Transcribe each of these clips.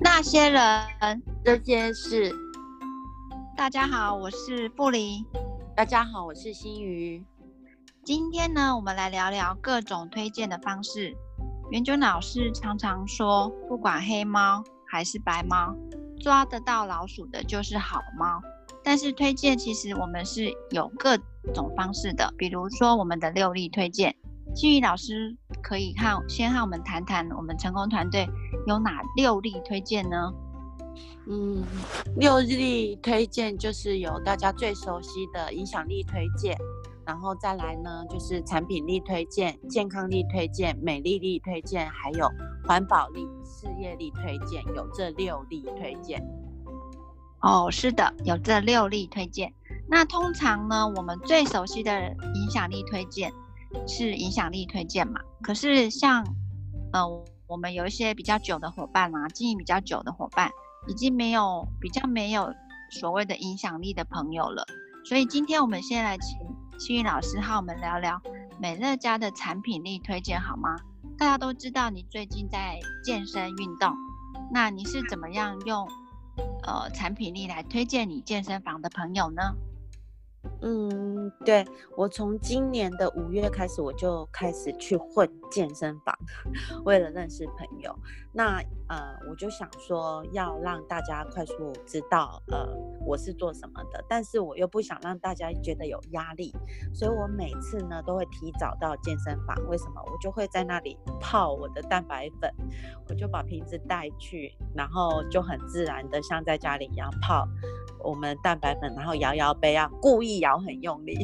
那些人，这些事。大家好，我是布林。大家好，我是新瑜。今天呢，我们来聊聊各种推荐的方式。元君老师常常说，不管黑猫还是白猫，抓得到老鼠的就是好猫。但是推荐其实我们是有各种方式的，比如说我们的六力推荐。新瑜老师可以看，先和我们谈谈我们成功团队有哪六例推荐呢？嗯，六力推荐就是有大家最熟悉的影响力推荐，然后再来呢就是产品力推荐、健康力推荐、美丽力推荐，还有环保力、事业力推荐，有这六例推荐。哦，是的，有这六例推荐。那通常呢，我们最熟悉的影响力推荐是影响力推荐嘛？可是像呃，我们有一些比较久的伙伴啊，经营比较久的伙伴。已经没有比较没有所谓的影响力的朋友了，所以今天我们先来请幸运老师和我们聊聊美乐家的产品力推荐好吗？大家都知道你最近在健身运动，那你是怎么样用呃产品力来推荐你健身房的朋友呢？嗯，对，我从今年的五月开始，我就开始去混健身房，为了认识朋友。那呃，我就想说要让大家快速知道呃我是做什么的，但是我又不想让大家觉得有压力，所以我每次呢都会提早到健身房。为什么？我就会在那里泡我的蛋白粉，我就把瓶子带去，然后就很自然的像在家里一样泡。我们蛋白粉，然后摇摇杯啊，故意摇很用力，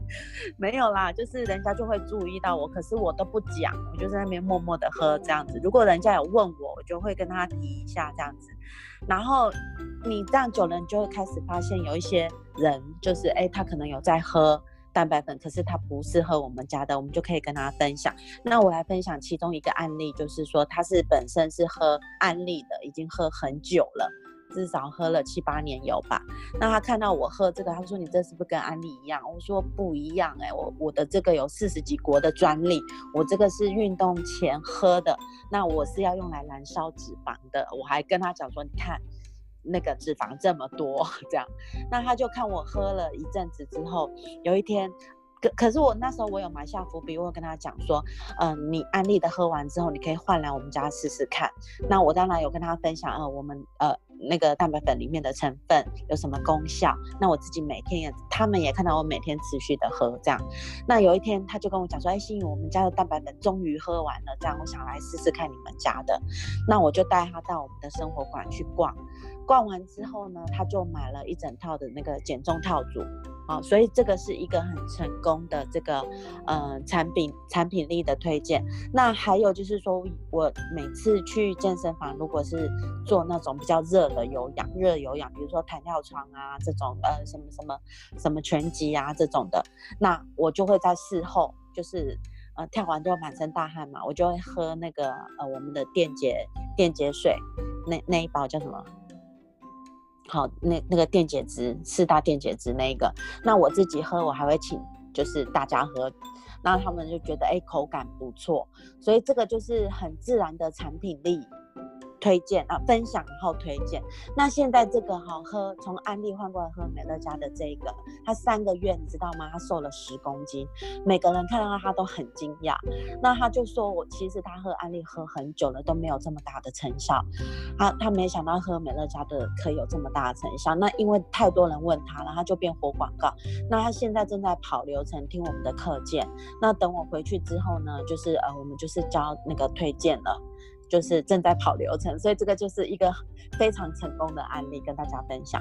没有啦，就是人家就会注意到我，可是我都不讲，我就在那边默默的喝这样子。如果人家有问我，我就会跟他提一下这样子。然后你这样久了，你就会开始发现有一些人，就是哎，他可能有在喝蛋白粉，可是他不是喝我们家的，我们就可以跟他分享。那我来分享其中一个案例，就是说他是本身是喝安利的，已经喝很久了。至少喝了七八年有吧？那他看到我喝这个，他说：“你这是不是跟安利一样？”我说：“不一样哎、我我的这个有四十几国的专利，我这个是运动前喝的，那我是要用来燃烧脂肪的。”我还跟他讲说：“你看那个脂肪这么多，这样。”那他就看我喝了一阵子之后，有一天。可可是我那时候我有埋下伏笔，我有跟他讲说，嗯、你安利的喝完之后，你可以换来我们家试试看。那我当然有跟他分享，呃，我们呃那个蛋白粉里面的成分有什么功效。那我自己每天也，他们也看到我每天持续的喝这样。那有一天他就跟我讲说，哎，心宇，我们家的蛋白粉终于喝完了，这样我想来试试看你们家的。那我就带他到我们的生活馆去逛，逛完之后呢，他就买了一整套的那个减重套组。啊，所以这个是一个很成功的这个呃产品产品力的推荐。那还有就是说，我每次去健身房，如果是做那种比较热的有氧、热有氧，比如说弹跳床啊这种，呃什么什么什么拳击啊这种的，那我就会在事后，就是呃跳完就满身大汗嘛，我就会喝那个呃我们的电解电解水，那那一包叫什么？好，那那个电解质四大电解质那一个，那我自己喝，我还会请就是大家喝，那他们就觉得哎口感不错，所以这个就是很自然的产品力。推荐啊，分享然后推荐。那现在这个好喝，从安利换过来喝美乐家的这个，他三个月你知道吗？他瘦了十公斤，每个人看到他都很惊讶。那他就说我其实他喝安利喝很久了都没有这么大的成效，他他没想到喝美乐家的可以有这么大的成效。那因为太多人问他了，他就变活广告。那他现在正在跑流程，听我们的课件。那等我回去之后呢，就是呃我们就是教那个推荐了。就是正在跑流程，所以这个就是一个非常成功的案例，跟大家分享。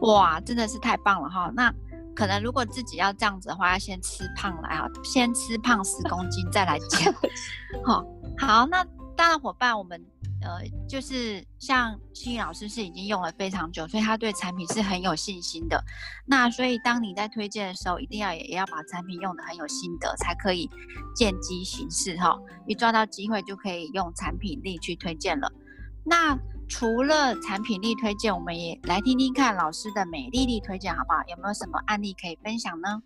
哇，真的是太棒了哈！那可能如果自己要这样子的话，要先吃胖来啊，先吃胖十公斤再来减。好，好，那当然伙伴我们。呃，就是像新瑜老师是已经用了非常久，所以他对产品是很有信心的。那所以当你在推荐的时候，一定要也也要把产品用得很有心得，才可以见机行事哈。一抓到机会就可以用产品力去推荐了。那除了产品力推荐，我们也来听听看老师的美丽力推荐好不好？有没有什么案例可以分享呢？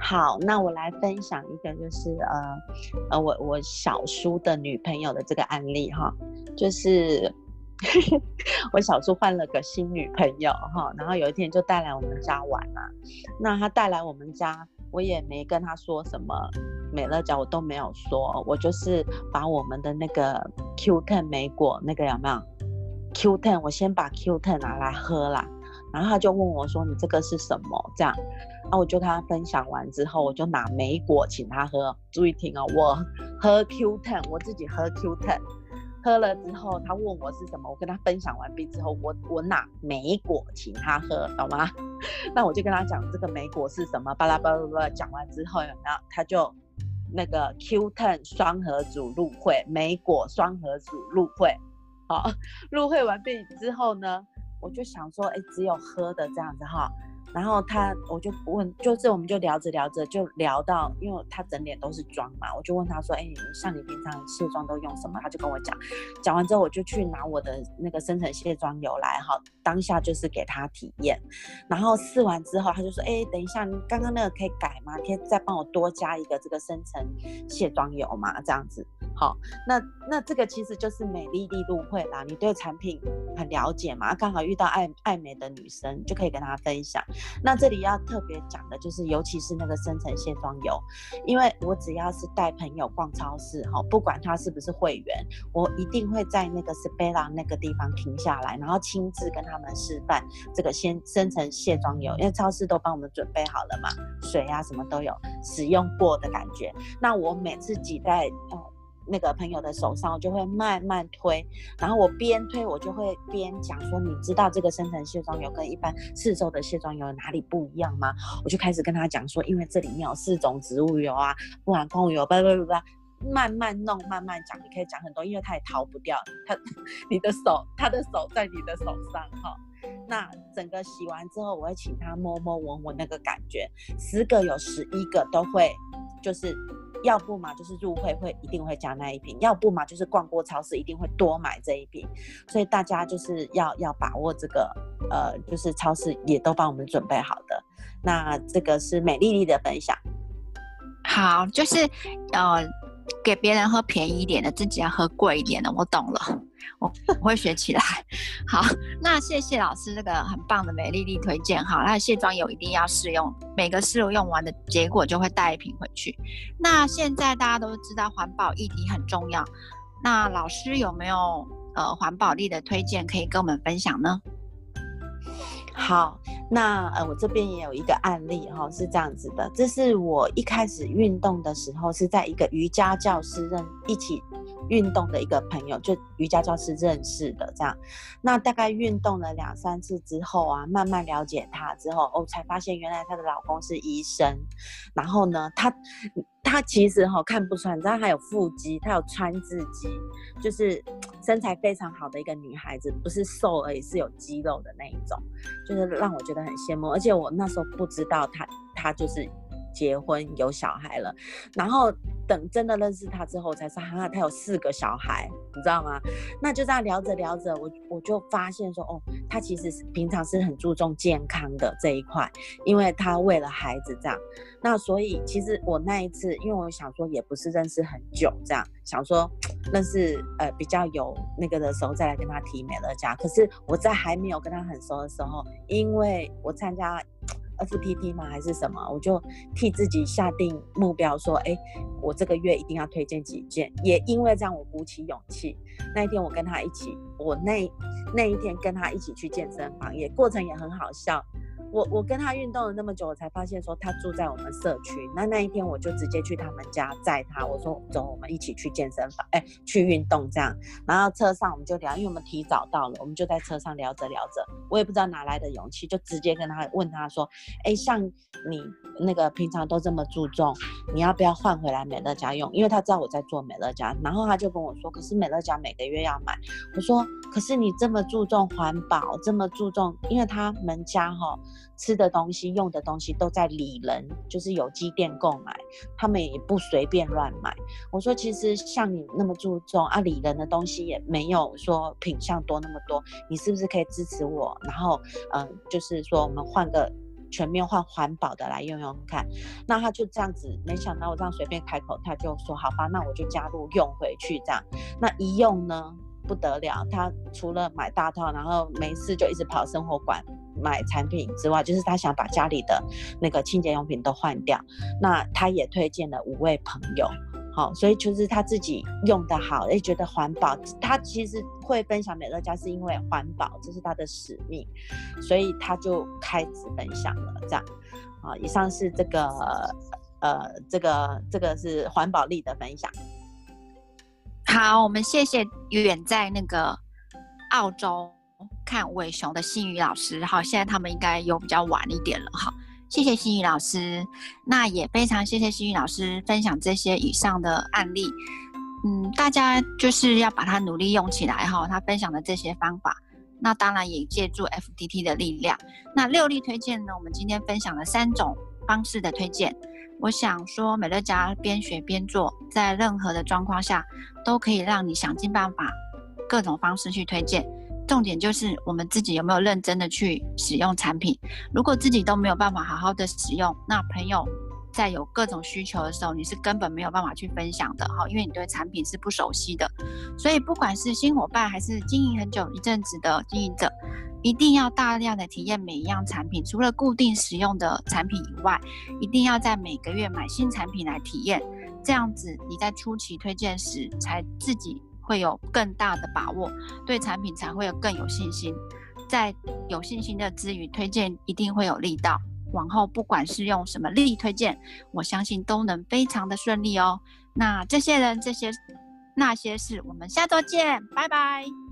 好，那我来分享一个，就是呃呃，我我小叔的女朋友的这个案例哈，就是 我小叔换了个新女朋友哈，然后有一天就带来我们家玩嘛，那他带来我们家，我也没跟他说什么美乐家，我都没有说，我就是把我们的那个 Q10 莓果那个有没有 Q10，我先把 Q10 拿来喝啦。然后他就问我说：“你这个是什么？”这样，然后我就跟他分享完之后，我就拿莓果请他喝。注意听哦，我喝 Q Ten，我自己喝 Q Ten，喝了之后他问我是什么，我跟他分享完毕之后，我我拿莓果请他喝，懂吗？那我就跟他讲这个莓果是什么，巴拉巴拉巴拉，讲完之后，然后他就那个 Q Ten 双核组入会，莓果双核组入会，好，入会完毕之后呢？我就想说，哎，只有喝的这样子哈。然后他，我就问，就是我们就聊着聊着就聊到，因为他整脸都是妆嘛，我就问他说，哎，像你平常卸妆都用什么？他就跟我讲，讲完之后我就去拿我的那个深层卸妆油来哈，当下就是给他体验。然后试完之后，他就说，哎，等一下，你刚刚那个可以改吗？可以再帮我多加一个这个深层卸妆油嘛？这样子，好，那那这个其实就是美丽丽入会啦，你对产品很了解嘛，刚好遇到爱爱美的女生，就可以跟她分享。那这里要特别讲的就是，尤其是那个深层卸妆油，因为我只要是带朋友逛超市哈，不管他是不是会员，我一定会在那个 s p e l a 那个地方停下来，然后亲自跟他们示范这个先深层卸妆油，因为超市都帮我们准备好了嘛，水啊什么都有，使用过的感觉。那我每次挤在呃。那个朋友的手上，我就会慢慢推，然后我边推，我就会边讲说，你知道这个深层卸妆油跟一般市售的卸妆油哪里不一样吗？我就开始跟他讲说，因为这里面有四种植物油啊，不含矿物油，叭叭叭叭，慢慢弄，慢慢讲，你可以讲很多，因为他也逃不掉他，你的手，他的手在你的手上哈。那整个洗完之后，我会请他摸摸闻闻那个感觉，十个有十一个都会，就是。要不嘛就是入会会一定会加那一瓶，要不嘛就是逛过超市一定会多买这一瓶，所以大家就是要要把握这个，呃，就是超市也都帮我们准备好的。那这个是美丽丽的分享。好，就是呃，给别人喝便宜一点的，自己要喝贵一点的，我懂了。我我会学起来。好，那谢谢老师这个很棒的美丽丽推荐。好，那卸妆油一定要试用，每个试用完的结果就会带一瓶回去。那现在大家都知道环保议题很重要，那老师有没有呃环保力的推荐可以跟我们分享呢？好，那呃我这边也有一个案例哈、哦，是这样子的，这是我一开始运动的时候是在一个瑜伽教室认一起。运动的一个朋友，就瑜伽教室认识的这样，那大概运动了两三次之后啊，慢慢了解她之后，哦、才发现原来她的老公是医生，然后呢，她她其实哈、哦、看不出来，你知道她有腹肌，她有川字肌，就是身材非常好的一个女孩子，不是瘦而已，是有肌肉的那一种，就是让我觉得很羡慕，而且我那时候不知道她她就是。结婚有小孩了，然后等真的认识他之后，才是哈，他有四个小孩，你知道吗？那就这样聊着聊着，我我就发现说，哦，他其实是平常是很注重健康的这一块，因为他为了孩子这样。那所以其实我那一次，因为我想说也不是认识很久这样，想说认识呃比较有那个的时候再来跟他提美乐家。可是我在还没有跟他很熟的时候，因为我参加。FTT 吗？还是什么？我就替自己下定目标，说：哎，我这个月一定要推荐几件。也因为这样，我鼓起勇气。那一天我跟他一起，我那那一天跟他一起去健身房，也过程也很好笑。我我跟他运动了那么久，我才发现说他住在我们社区。那那一天我就直接去他们家载他，我说走，我们一起去健身房，哎，去运动这样。然后车上我们就聊，因为我们提早到了，我们就在车上聊着聊着，我也不知道哪来的勇气，就直接跟他问他说，哎，像你那个平常都这么注重，你要不要换回来美乐家用？因为他知道我在做美乐家，然后他就跟我说，可是美乐家每个月要买。我说，可是你这么注重环保，这么注重，因为他们家哈、吃的东西、用的东西都在里人，就是有机店购买，他们也不随便乱买。我说，其实像你那么注重啊，里人的东西也没有说品相多那么多，你是不是可以支持我？然后，嗯、就是说我们换个。全面换环保的来用用看。那他就这样子，没想到我这样随便开口，他就说好吧，那我就加入用回去这样。那一用呢？不得了，他除了买大套，然后没事就一直跑生活馆买产品之外，就是他想把家里的那个清洁用品都换掉。那他也推荐了五位朋友，好、哦，所以就是他自己用的好，也觉得环保。他其实会分享美乐家是因为环保，这是他的使命，所以他就开始分享了。这样，啊、以上是这个，呃，这个这个是环保力的分享。好，我们谢谢远在那个澳洲看伟雄的新宇老师。好，现在他们应该有比较晚一点了。好，谢谢新宇老师。那也非常谢谢新宇老师分享这些以上的案例。嗯，大家就是要把它努力用起来哈。他分享的这些方法，那当然也借助 FTT 的力量。那六力推荐呢？我们今天分享了三种方式的推荐。我想说，美乐家边学边做，在任何的状况下，都可以让你想尽办法，各种方式去推荐。重点就是我们自己有没有认真的去使用产品。如果自己都没有办法好好的使用，那朋友在有各种需求的时候，你是根本没有办法去分享的哈，因为你对产品是不熟悉的。所以，不管是新伙伴还是经营很久一阵子的经营者。一定要大量的体验每一样产品，除了固定使用的产品以外，一定要在每个月买新产品来体验。这样子你在初期推荐时，才自己会有更大的把握，对产品才会有更有信心。在有信心的之余，推荐一定会有力道。往后不管是用什么力推荐，我相信都能非常的顺利哦。那这些人，这些那些事，我们下周见，拜拜。